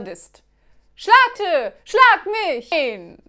bist. Schlagte, schlag mich! Nein.